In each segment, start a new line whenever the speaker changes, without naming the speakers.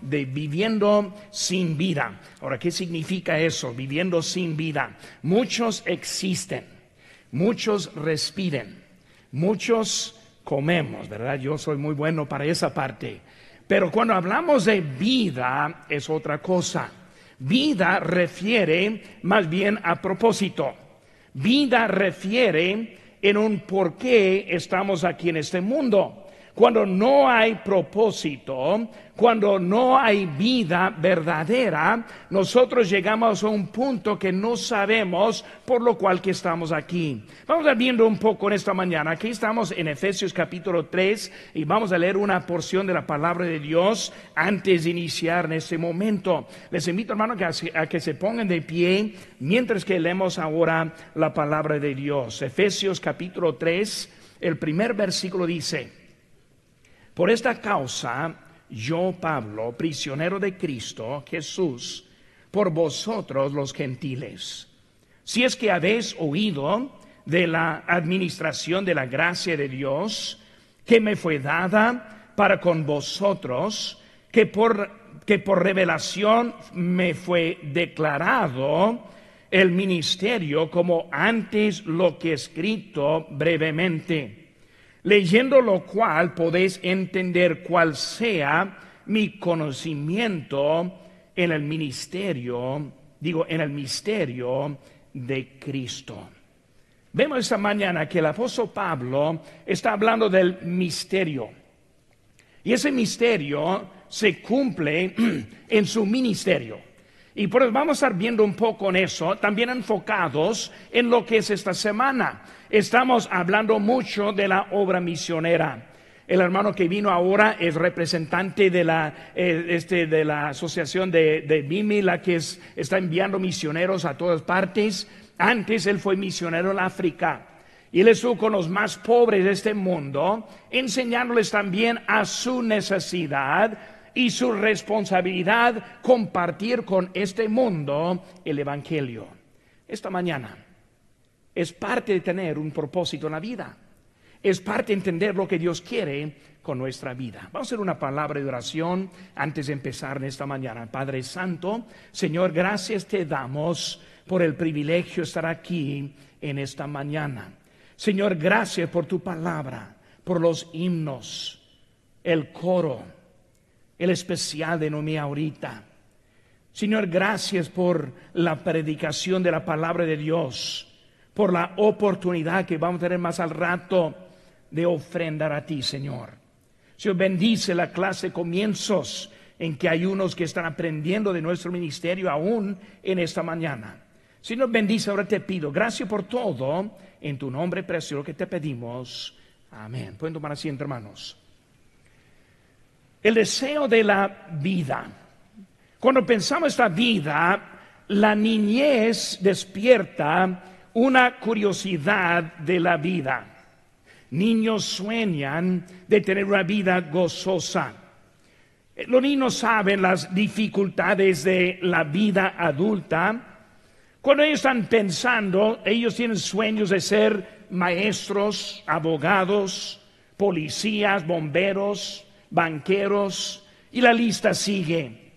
de viviendo sin vida. Ahora, ¿qué significa eso? Viviendo sin vida. Muchos existen, muchos respiren, muchos comemos, ¿verdad? Yo soy muy bueno para esa parte. Pero cuando hablamos de vida es otra cosa. Vida refiere más bien a propósito. Vida refiere en un por qué estamos aquí en este mundo. Cuando no hay propósito, cuando no hay vida verdadera, nosotros llegamos a un punto que no sabemos por lo cual que estamos aquí. Vamos a viendo un poco en esta mañana. Aquí estamos en Efesios capítulo 3 y vamos a leer una porción de la palabra de Dios antes de iniciar en este momento. Les invito, hermano, a que se pongan de pie mientras que leemos ahora la palabra de Dios. Efesios capítulo 3, el primer versículo dice, por esta causa, yo, Pablo, prisionero de Cristo Jesús, por vosotros los gentiles. Si es que habéis oído de la administración de la gracia de Dios que me fue dada para con vosotros, que por, que por revelación me fue declarado el ministerio como antes lo que escrito brevemente leyendo lo cual podéis entender cuál sea mi conocimiento en el ministerio, digo, en el misterio de Cristo. Vemos esta mañana que el apóstol Pablo está hablando del misterio. Y ese misterio se cumple en su ministerio. Y por eso vamos a estar viendo un poco en eso, también enfocados en lo que es esta semana. Estamos hablando mucho de la obra misionera. El hermano que vino ahora es representante de la, eh, este, de la asociación de, de la que está enviando misioneros a todas partes. Antes él fue misionero en África. Y él estuvo con los más pobres de este mundo, enseñándoles también a su necesidad y su responsabilidad compartir con este mundo el Evangelio. Esta mañana es parte de tener un propósito en la vida. Es parte de entender lo que Dios quiere con nuestra vida. Vamos a hacer una palabra de oración antes de empezar en esta mañana. Padre Santo, Señor, gracias te damos por el privilegio de estar aquí en esta mañana. Señor, gracias por tu palabra, por los himnos, el coro el especial de Noemí ahorita. Señor, gracias por la predicación de la palabra de Dios, por la oportunidad que vamos a tener más al rato de ofrendar a ti, Señor. Señor, bendice la clase de comienzos en que hay unos que están aprendiendo de nuestro ministerio aún en esta mañana. Señor, bendice, ahora te pido, gracias por todo, en tu nombre precioso que te pedimos. Amén. Pueden tomar asiento, hermanos. El deseo de la vida. Cuando pensamos esta vida, la niñez despierta una curiosidad de la vida. Niños sueñan de tener una vida gozosa. Los niños saben las dificultades de la vida adulta. Cuando ellos están pensando, ellos tienen sueños de ser maestros, abogados, policías, bomberos, banqueros, y la lista sigue.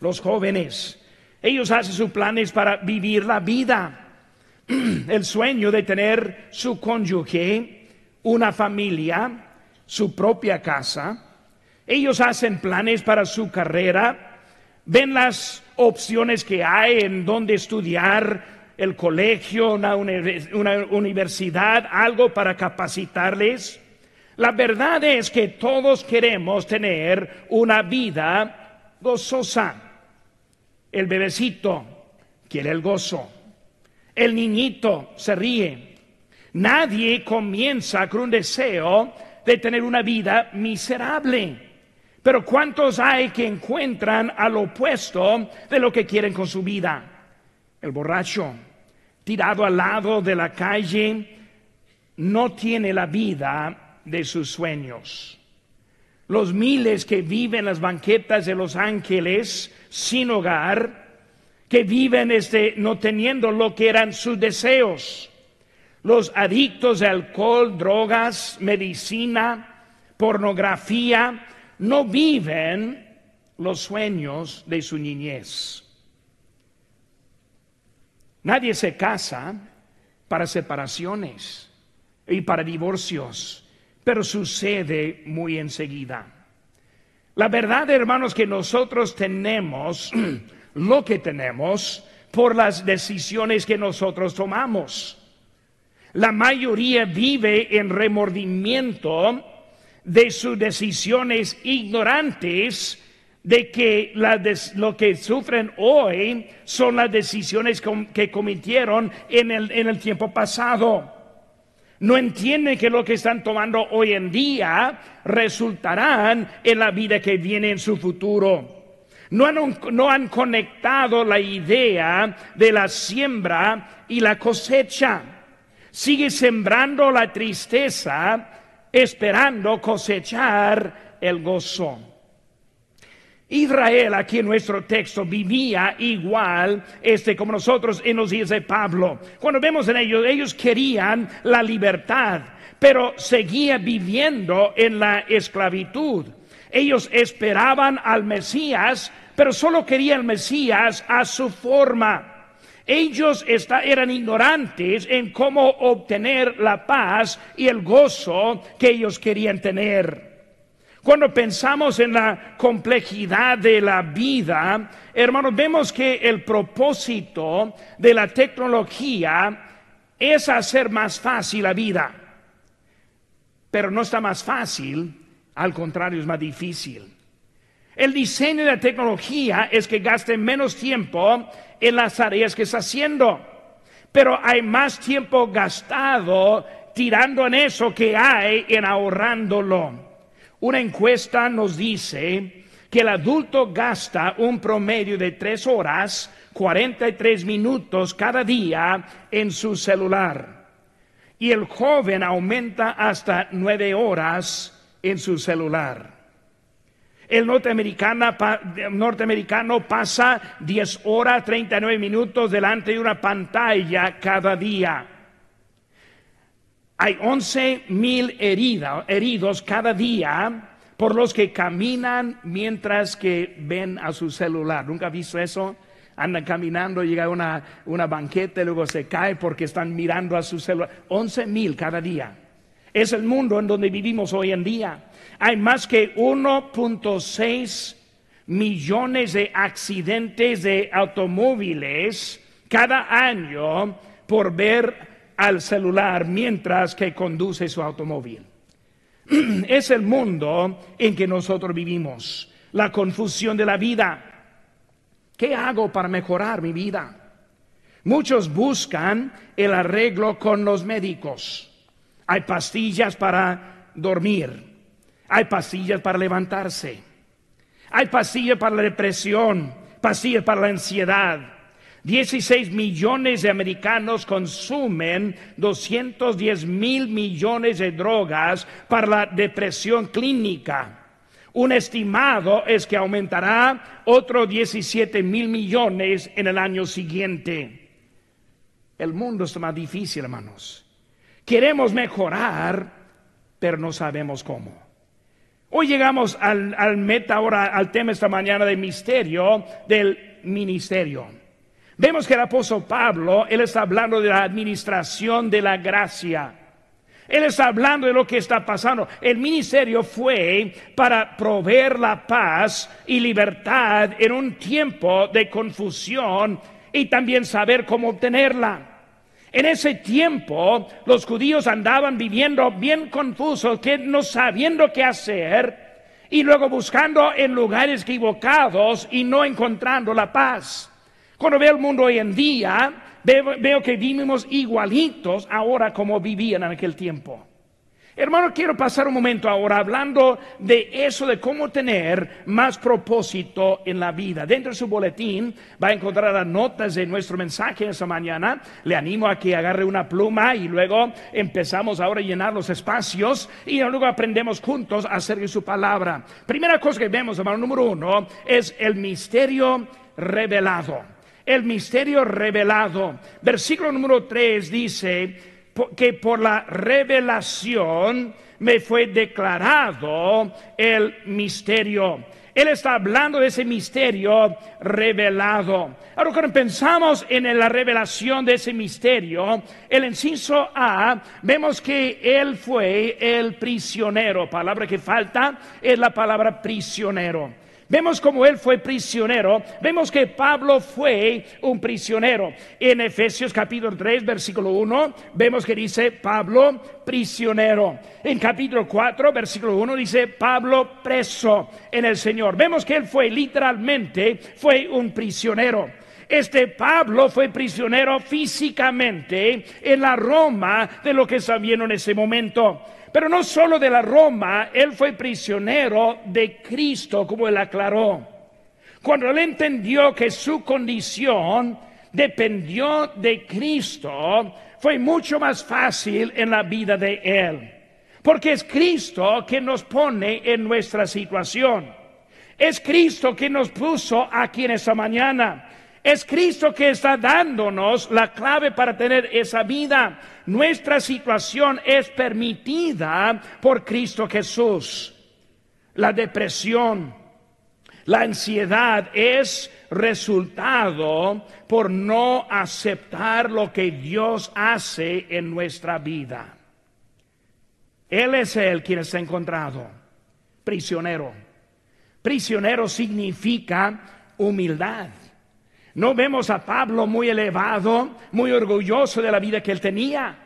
Los jóvenes, ellos hacen sus planes para vivir la vida, el sueño de tener su cónyuge, una familia, su propia casa. Ellos hacen planes para su carrera, ven las opciones que hay en donde estudiar, el colegio, una, una universidad, algo para capacitarles. La verdad es que todos queremos tener una vida gozosa. El bebecito quiere el gozo. El niñito se ríe. Nadie comienza con un deseo de tener una vida miserable. Pero ¿cuántos hay que encuentran al opuesto de lo que quieren con su vida? El borracho, tirado al lado de la calle, no tiene la vida de sus sueños. Los miles que viven en las banquetas de Los Ángeles sin hogar, que viven este, no teniendo lo que eran sus deseos. Los adictos de alcohol, drogas, medicina, pornografía, no viven los sueños de su niñez. Nadie se casa para separaciones y para divorcios, pero sucede muy enseguida. La verdad, hermanos, que nosotros tenemos lo que tenemos por las decisiones que nosotros tomamos. La mayoría vive en remordimiento de sus decisiones ignorantes de que lo que sufren hoy son las decisiones que cometieron en el, en el tiempo pasado. No entienden que lo que están tomando hoy en día resultarán en la vida que viene en su futuro. No han, no han conectado la idea de la siembra y la cosecha. Sigue sembrando la tristeza esperando cosechar el gozo. Israel, aquí en nuestro texto, vivía igual este, como nosotros en los días de Pablo. Cuando vemos en ellos, ellos querían la libertad, pero seguía viviendo en la esclavitud. Ellos esperaban al Mesías, pero solo querían al Mesías a su forma. Ellos eran ignorantes en cómo obtener la paz y el gozo que ellos querían tener. Cuando pensamos en la complejidad de la vida, hermanos, vemos que el propósito de la tecnología es hacer más fácil la vida. Pero no está más fácil, al contrario, es más difícil. El diseño de la tecnología es que gaste menos tiempo en las tareas que está haciendo, pero hay más tiempo gastado tirando en eso que hay en ahorrándolo. Una encuesta nos dice que el adulto gasta un promedio de tres horas, 43 minutos cada día en su celular. Y el joven aumenta hasta nueve horas en su celular. El norteamericano, pasa 10 horas 39 minutos delante de una pantalla cada día. Hay 11 mil heridos cada día por los que caminan mientras que ven a su celular. ¿Nunca ha visto eso? Andan caminando, llega una, una banqueta y luego se cae porque están mirando a su celular. 11 mil cada día. Es el mundo en donde vivimos hoy en día. Hay más que 1.6 millones de accidentes de automóviles cada año por ver al celular mientras que conduce su automóvil. Es el mundo en que nosotros vivimos, la confusión de la vida. ¿Qué hago para mejorar mi vida? Muchos buscan el arreglo con los médicos. Hay pastillas para dormir, hay pastillas para levantarse, hay pastillas para la depresión, pastillas para la ansiedad, 16 millones de americanos consumen 210 mil millones de drogas para la depresión clínica. Un estimado es que aumentará otros 17 mil millones en el año siguiente. El mundo está más difícil, hermanos. Queremos mejorar, pero no sabemos cómo. Hoy llegamos al, al meta ahora, al tema esta mañana del misterio del ministerio. Vemos que el apóstol Pablo, él está hablando de la administración de la gracia. Él está hablando de lo que está pasando. El ministerio fue para proveer la paz y libertad en un tiempo de confusión y también saber cómo obtenerla. En ese tiempo los judíos andaban viviendo bien confusos, que no sabiendo qué hacer y luego buscando en lugares equivocados y no encontrando la paz. Cuando veo el mundo hoy en día, veo, que vivimos igualitos ahora como vivían en aquel tiempo. Hermano, quiero pasar un momento ahora hablando de eso, de cómo tener más propósito en la vida. Dentro de su boletín va a encontrar las notas de nuestro mensaje esta mañana. Le animo a que agarre una pluma y luego empezamos ahora a llenar los espacios y luego aprendemos juntos a hacer su palabra. Primera cosa que vemos, hermano, número uno, es el misterio revelado el misterio revelado. Versículo número 3 dice que por la revelación me fue declarado el misterio. Él está hablando de ese misterio revelado. Ahora, cuando pensamos en la revelación de ese misterio, el inciso A, vemos que Él fue el prisionero. Palabra que falta es la palabra prisionero. Vemos como él fue prisionero. Vemos que Pablo fue un prisionero. En Efesios capítulo 3, versículo 1, vemos que dice Pablo prisionero. En capítulo 4, versículo 1 dice Pablo preso en el Señor. Vemos que él fue literalmente, fue un prisionero. Este Pablo fue prisionero físicamente en la Roma de lo que sabían en ese momento. Pero no solo de la Roma, él fue prisionero de Cristo, como él aclaró. Cuando él entendió que su condición dependió de Cristo, fue mucho más fácil en la vida de él. Porque es Cristo que nos pone en nuestra situación. Es Cristo que nos puso aquí en esta mañana. Es Cristo que está dándonos la clave para tener esa vida. Nuestra situación es permitida por Cristo Jesús. La depresión, la ansiedad es resultado por no aceptar lo que Dios hace en nuestra vida. Él es el quien está encontrado, prisionero. Prisionero significa humildad. No vemos a Pablo muy elevado, muy orgulloso de la vida que él tenía.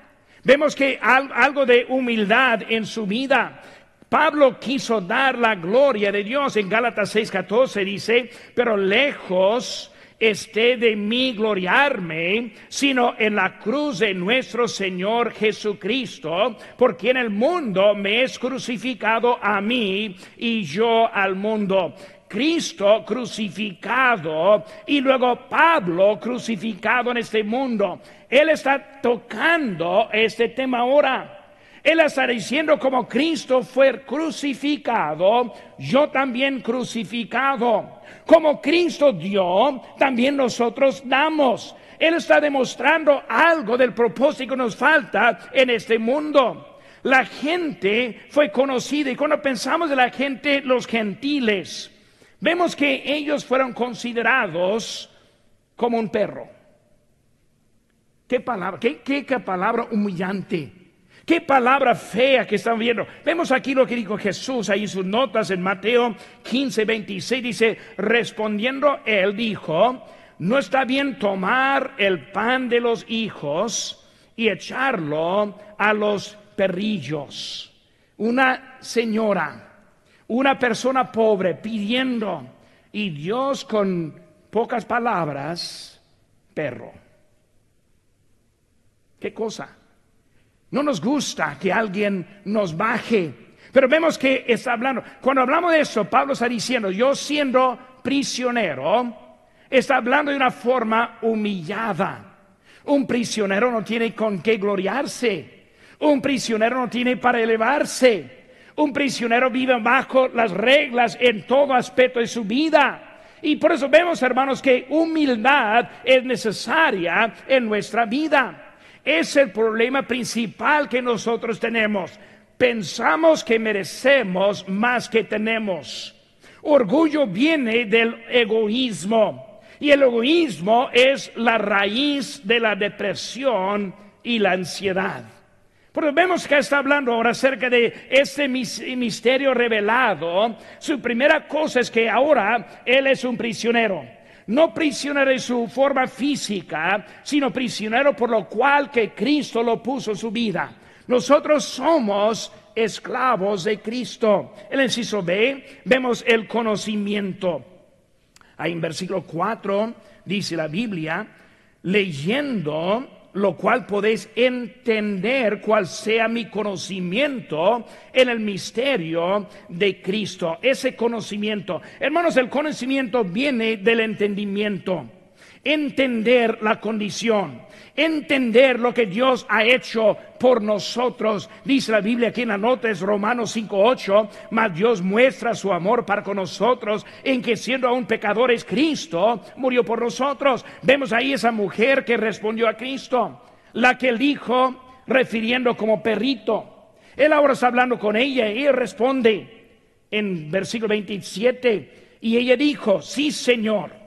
Vemos que algo de humildad en su vida. Pablo quiso dar la gloria de Dios. En Gálatas 6:14 dice, pero lejos esté de mí gloriarme, sino en la cruz de nuestro Señor Jesucristo, porque en el mundo me es crucificado a mí y yo al mundo. Cristo crucificado y luego Pablo crucificado en este mundo. Él está tocando este tema ahora. Él está diciendo como Cristo fue crucificado, yo también crucificado. Como Cristo dio, también nosotros damos. Él está demostrando algo del propósito que nos falta en este mundo. La gente fue conocida y cuando pensamos de la gente, los gentiles, vemos que ellos fueron considerados como un perro. ¿Qué palabra, qué, qué, palabra humillante? Qué palabra fea que están viendo. Vemos aquí lo que dijo Jesús ahí sus notas en Mateo 15, 26. Dice, respondiendo él dijo, no está bien tomar el pan de los hijos y echarlo a los perrillos. Una señora una persona pobre pidiendo y Dios con pocas palabras, perro. ¿Qué cosa? No nos gusta que alguien nos baje, pero vemos que está hablando. Cuando hablamos de eso, Pablo está diciendo, yo siendo prisionero, está hablando de una forma humillada. Un prisionero no tiene con qué gloriarse. Un prisionero no tiene para elevarse. Un prisionero vive bajo las reglas en todo aspecto de su vida. Y por eso vemos, hermanos, que humildad es necesaria en nuestra vida. Es el problema principal que nosotros tenemos. Pensamos que merecemos más que tenemos. Orgullo viene del egoísmo. Y el egoísmo es la raíz de la depresión y la ansiedad. Pero vemos que está hablando ahora acerca de este misterio revelado. Su primera cosa es que ahora Él es un prisionero. No prisionero en su forma física, sino prisionero por lo cual que Cristo lo puso en su vida. Nosotros somos esclavos de Cristo. El inciso B, vemos el conocimiento. Ahí en versículo 4 dice la Biblia, leyendo lo cual podéis entender cuál sea mi conocimiento en el misterio de Cristo. Ese conocimiento, hermanos, el conocimiento viene del entendimiento. Entender la condición entender lo que Dios ha hecho por nosotros. Dice la Biblia aquí en la nota es Romanos 5:8, mas Dios muestra su amor para con nosotros en que siendo aún pecadores Cristo murió por nosotros. Vemos ahí esa mujer que respondió a Cristo, la que dijo refiriendo como perrito. Él ahora está hablando con ella y él responde, en versículo 27, y ella dijo, sí, Señor.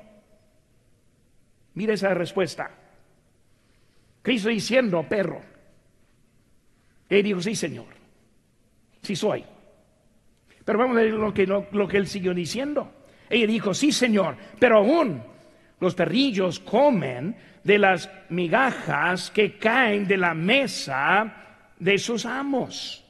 Mira esa respuesta. Cristo diciendo, perro. Él dijo, sí, Señor. Sí soy. Pero vamos a ver lo que, lo, que él siguió diciendo. Ella dijo, sí, Señor, pero aún los perrillos comen de las migajas que caen de la mesa de sus amos.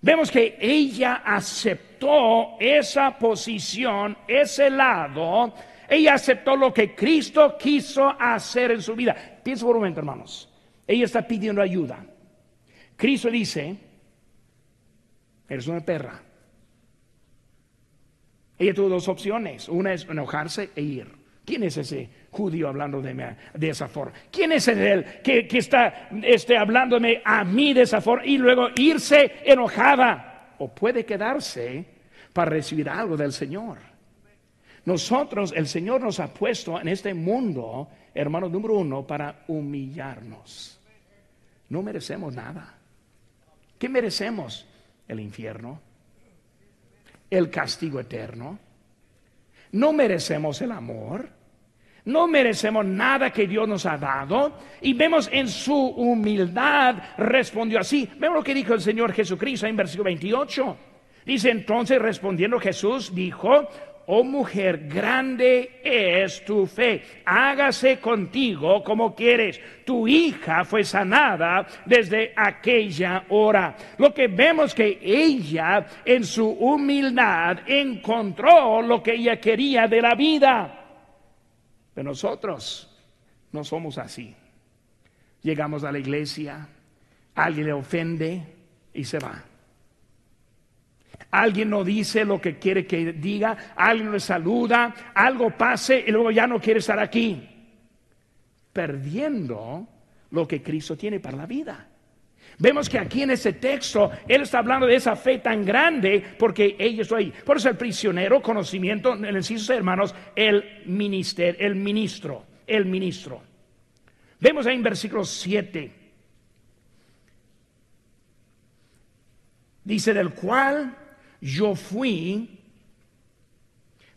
Vemos que ella aceptó esa posición, ese lado. Ella aceptó lo que Cristo quiso hacer en su vida. Piensa por un momento, hermanos. Ella está pidiendo ayuda. Cristo dice, eres una perra. Ella tuvo dos opciones. Una es enojarse e ir. ¿Quién es ese judío hablando de, de esa forma? ¿Quién es él que, que está este, hablándome a mí de esa forma y luego irse enojada? O puede quedarse para recibir algo del Señor. Nosotros, el Señor nos ha puesto en este mundo, hermano número uno, para humillarnos. No merecemos nada. ¿Qué merecemos? El infierno, el castigo eterno. No merecemos el amor. No merecemos nada que Dios nos ha dado. Y vemos en su humildad respondió así. Vemos lo que dijo el Señor Jesucristo en versículo 28. Dice entonces respondiendo Jesús, dijo, oh mujer, grande es tu fe, hágase contigo como quieres. Tu hija fue sanada desde aquella hora. Lo que vemos que ella en su humildad encontró lo que ella quería de la vida. Pero nosotros no somos así. Llegamos a la iglesia, alguien le ofende y se va. Alguien no dice lo que quiere que diga, alguien le saluda, algo pase y luego ya no quiere estar aquí. Perdiendo lo que Cristo tiene para la vida. Vemos que aquí en ese texto Él está hablando de esa fe tan grande porque ella está ahí. Por eso el prisionero, conocimiento, en el inciso hermanos, el minister, el ministro, el ministro. Vemos ahí en versículo 7. Dice, del cual yo fui,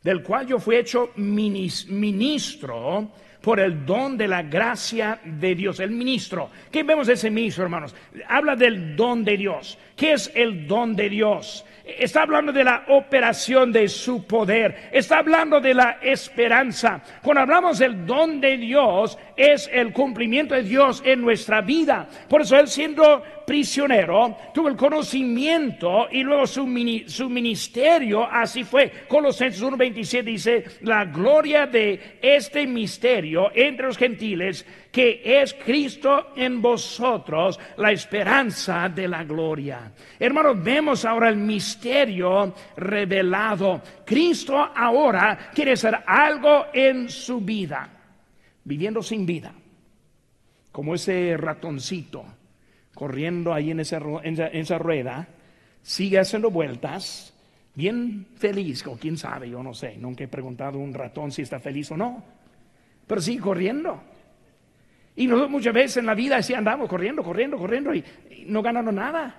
del cual yo fui hecho ministro por el don de la gracia de Dios, el ministro. ¿Qué vemos de ese ministro, hermanos? Habla del don de Dios. ¿Qué es el don de Dios? Está hablando de la operación de su poder. Está hablando de la esperanza. Cuando hablamos del don de Dios, es el cumplimiento de Dios en nuestra vida. Por eso él siendo prisionero, tuvo el conocimiento y luego su, su ministerio así fue. Colosenses 1.27 dice, la gloria de este misterio entre los gentiles que es Cristo en vosotros, la esperanza de la gloria. Hermanos, vemos ahora el misterio revelado. Cristo ahora quiere hacer algo en su vida, viviendo sin vida, como ese ratoncito corriendo ahí en esa, en esa rueda, sigue haciendo vueltas, bien feliz, o quién sabe, yo no sé, nunca he preguntado a un ratón si está feliz o no, pero sigue corriendo. Y nosotros muchas veces en la vida así andamos corriendo, corriendo, corriendo y, no ganando nada.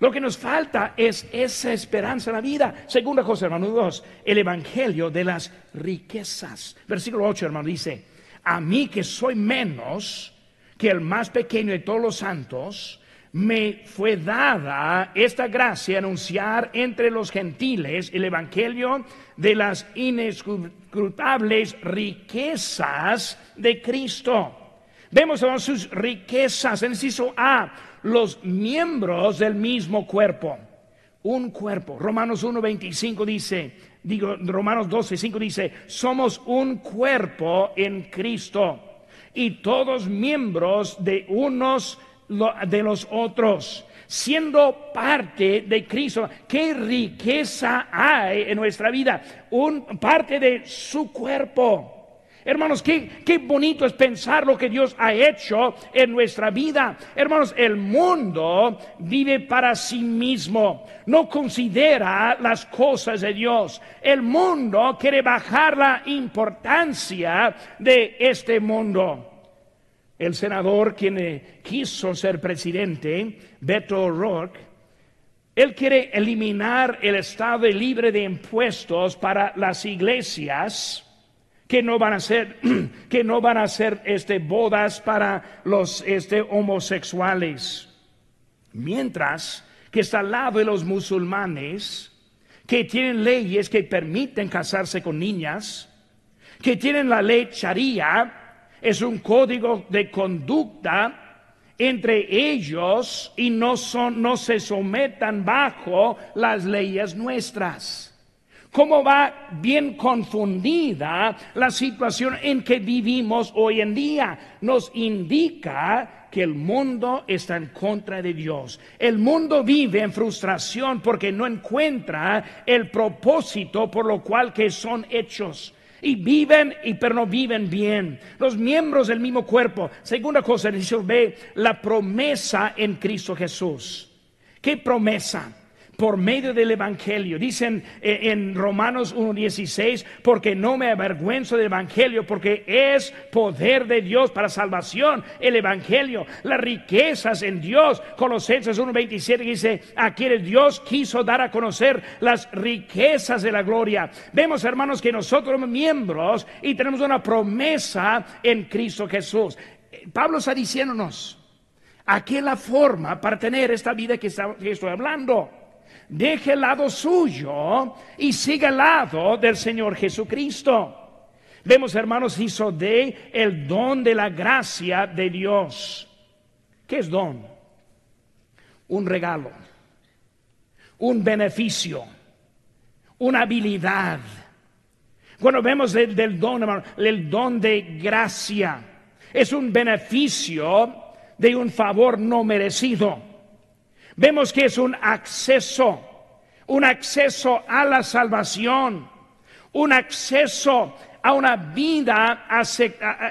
Lo que nos falta es esa esperanza en la vida. Segunda cosa, hermano, dos, el evangelio de las riquezas. Versículo 8, hermano, dice, a mí que soy menos que el más pequeño de todos los santos, me fue dada esta gracia anunciar entre los gentiles el evangelio de las inescrutables riquezas de Cristo. Vemos sus riquezas, en inciso A, los miembros del mismo cuerpo. Un cuerpo. Romanos 1.25 dice, digo, Romanos 12.5 dice, somos un cuerpo en Cristo y todos miembros de unos de los otros, siendo parte de Cristo. ¿Qué riqueza hay en nuestra vida? Un parte de su cuerpo. Hermanos, qué, qué, bonito es pensar lo que Dios ha hecho en nuestra vida. Hermanos, el mundo vive para sí mismo, no considera las cosas de Dios. El mundo quiere bajar la importancia de este mundo. El senador quien eh, quiso ser presidente, Beto O'Rourke, Él quiere eliminar el estado libre de impuestos para las iglesias que no van a ser que no van a hacer este bodas para los este homosexuales. Mientras que está al lado de los musulmanes que tienen leyes que permiten casarse con niñas, que tienen la ley Sharia, es un código de conducta entre ellos y no, son, no se sometan bajo las leyes nuestras. ¿Cómo va bien confundida la situación en que vivimos hoy en día? Nos indica que el mundo está en contra de Dios. El mundo vive en frustración porque no encuentra el propósito por lo cual que son hechos y viven y pero no viven bien. Los miembros del mismo cuerpo. Segunda cosa, dice ve la promesa en Cristo Jesús. ¿Qué promesa? Por medio del Evangelio. Dicen eh, en Romanos 1.16, porque no me avergüenzo del Evangelio, porque es poder de Dios para salvación. El Evangelio, las riquezas en Dios. Colosenses 1.27 dice, a quienes Dios quiso dar a conocer las riquezas de la gloria. Vemos, hermanos, que nosotros somos miembros y tenemos una promesa en Cristo Jesús. Pablo está diciéndonos, aquí la forma para tener esta vida que estoy hablando deje el lado suyo y siga el lado del Señor Jesucristo. Vemos, hermanos, hizo de el don de la gracia de Dios. ¿Qué es don? Un regalo, un beneficio, una habilidad. Cuando vemos el, del don, hermano, el don de gracia, es un beneficio de un favor no merecido. Vemos que es un acceso, un acceso a la salvación, un acceso a una vida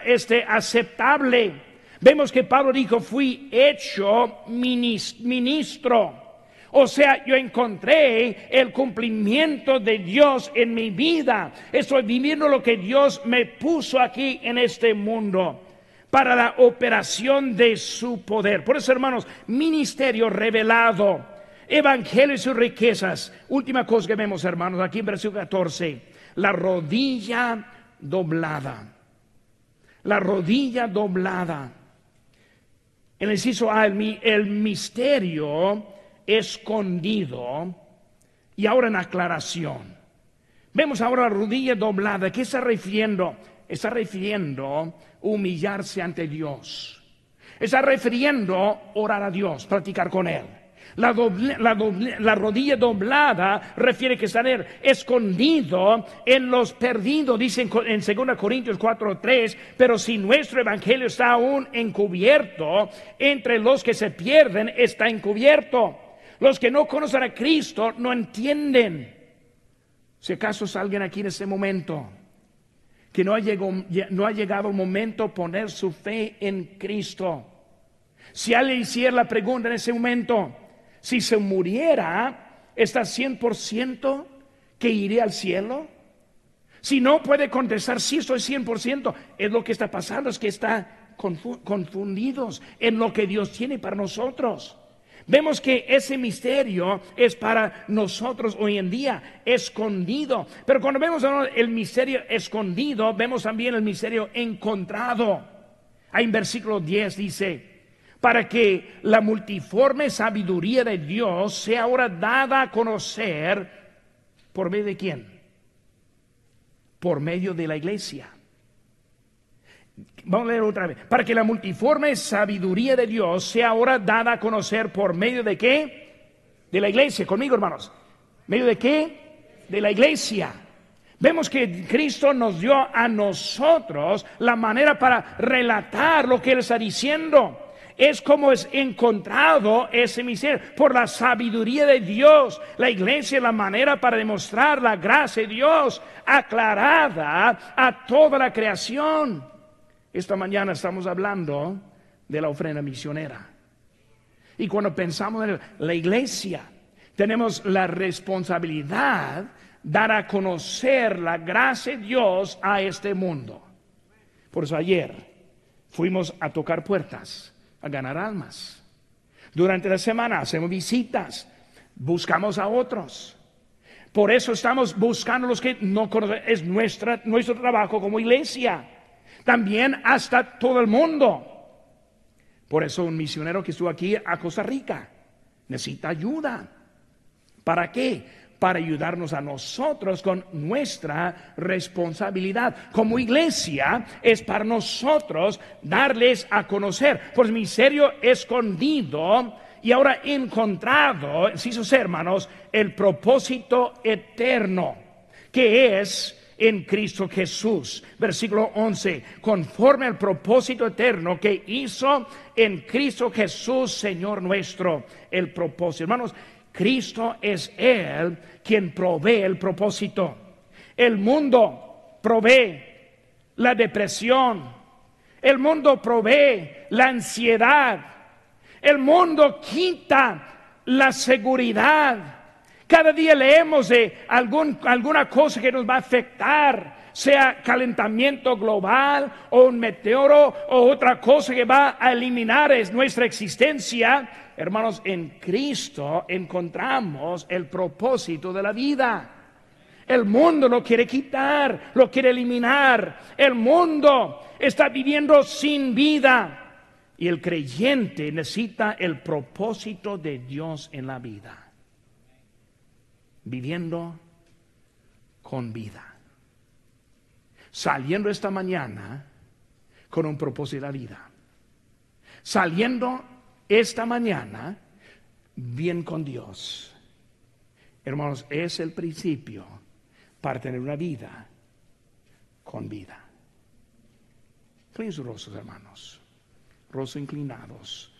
este, aceptable. Vemos que Pablo dijo, fui hecho ministro. O sea, yo encontré el cumplimiento de Dios en mi vida. Estoy viviendo lo que Dios me puso aquí en este mundo para la operación de su poder. Por eso, hermanos, ministerio revelado, evangelio y sus riquezas. Última cosa que vemos, hermanos, aquí en versículo 14, la rodilla doblada. La rodilla doblada. En el inciso A, el, misterio escondido y ahora en aclaración. Vemos ahora la rodilla doblada. ¿Qué está refiriendo? Está refiriendo humillarse ante Dios. Está refiriendo orar a Dios, practicar con Él. La, la, rodilla doblada refiere que estar escondido en los perdidos, dice en, 2 Corintios 4:3, pero si nuestro evangelio está aún encubierto, entre los que se pierden está encubierto. Los que no conocen a Cristo no entienden. Si acaso es alguien aquí en este momento que no ha, llegado, no ha llegado el momento de poner su fe en Cristo. Si alguien hiciera la pregunta en ese momento, si se muriera, ¿está 100% que iré al cielo? Si no puede contestar, sí estoy 100%, es lo que está pasando, es que está confundidos en lo que Dios tiene para nosotros. Vemos que ese misterio es para nosotros hoy en día escondido. Pero cuando vemos el misterio escondido, vemos también el misterio encontrado. Ahí en versículo 10 dice, para que la multiforme sabiduría de Dios sea ahora dada a conocer por medio de quién? Por medio de la iglesia. Vamos a leer otra vez. Para que la multiforme sabiduría de Dios sea ahora dada a conocer por medio de qué? De la iglesia. Conmigo, hermanos. ¿Medio de qué? De la iglesia. Vemos que Cristo nos dio a nosotros la manera para relatar lo que Él está diciendo. Es como es encontrado ese misterio por la sabiduría de Dios. La iglesia es la manera para demostrar la gracia de Dios aclarada a toda la creación. Esta mañana estamos hablando de la ofrenda misionera. Y cuando pensamos en la iglesia, tenemos la responsabilidad de dar a conocer la gracia de Dios a este mundo. Por eso ayer fuimos a tocar puertas, a ganar almas. Durante la semana hacemos visitas, buscamos a otros. Por eso estamos buscando a los que no conocen. Es nuestra, nuestro trabajo como iglesia. También hasta todo el mundo. Por eso un misionero que estuvo aquí a Costa Rica necesita ayuda. ¿Para qué? Para ayudarnos a nosotros con nuestra responsabilidad. Como iglesia es para nosotros darles a conocer por el misterio escondido y ahora encontrado, sí, sus hermanos, el propósito eterno que es en Cristo Jesús. Versículo 11, conforme al propósito eterno que hizo en Cristo Jesús, Señor nuestro, el propósito. Hermanos, Cristo es Él quien provee el propósito. El mundo provee la depresión. El mundo provee la ansiedad. El mundo quita la seguridad. Cada día leemos de algún, alguna cosa que nos va a afectar, sea calentamiento global o un meteoro o otra cosa que va a eliminar nuestra existencia. Hermanos, en Cristo encontramos el propósito de la vida. El mundo lo quiere quitar, lo quiere eliminar. El mundo está viviendo sin vida. Y el creyente necesita el propósito de Dios en la vida viviendo con vida. Saliendo esta mañana con un propósito de la vida. Saliendo esta mañana bien con Dios. Hermanos, es el principio para tener una vida con vida. Inclinen sus rostros, hermanos. Rostros inclinados.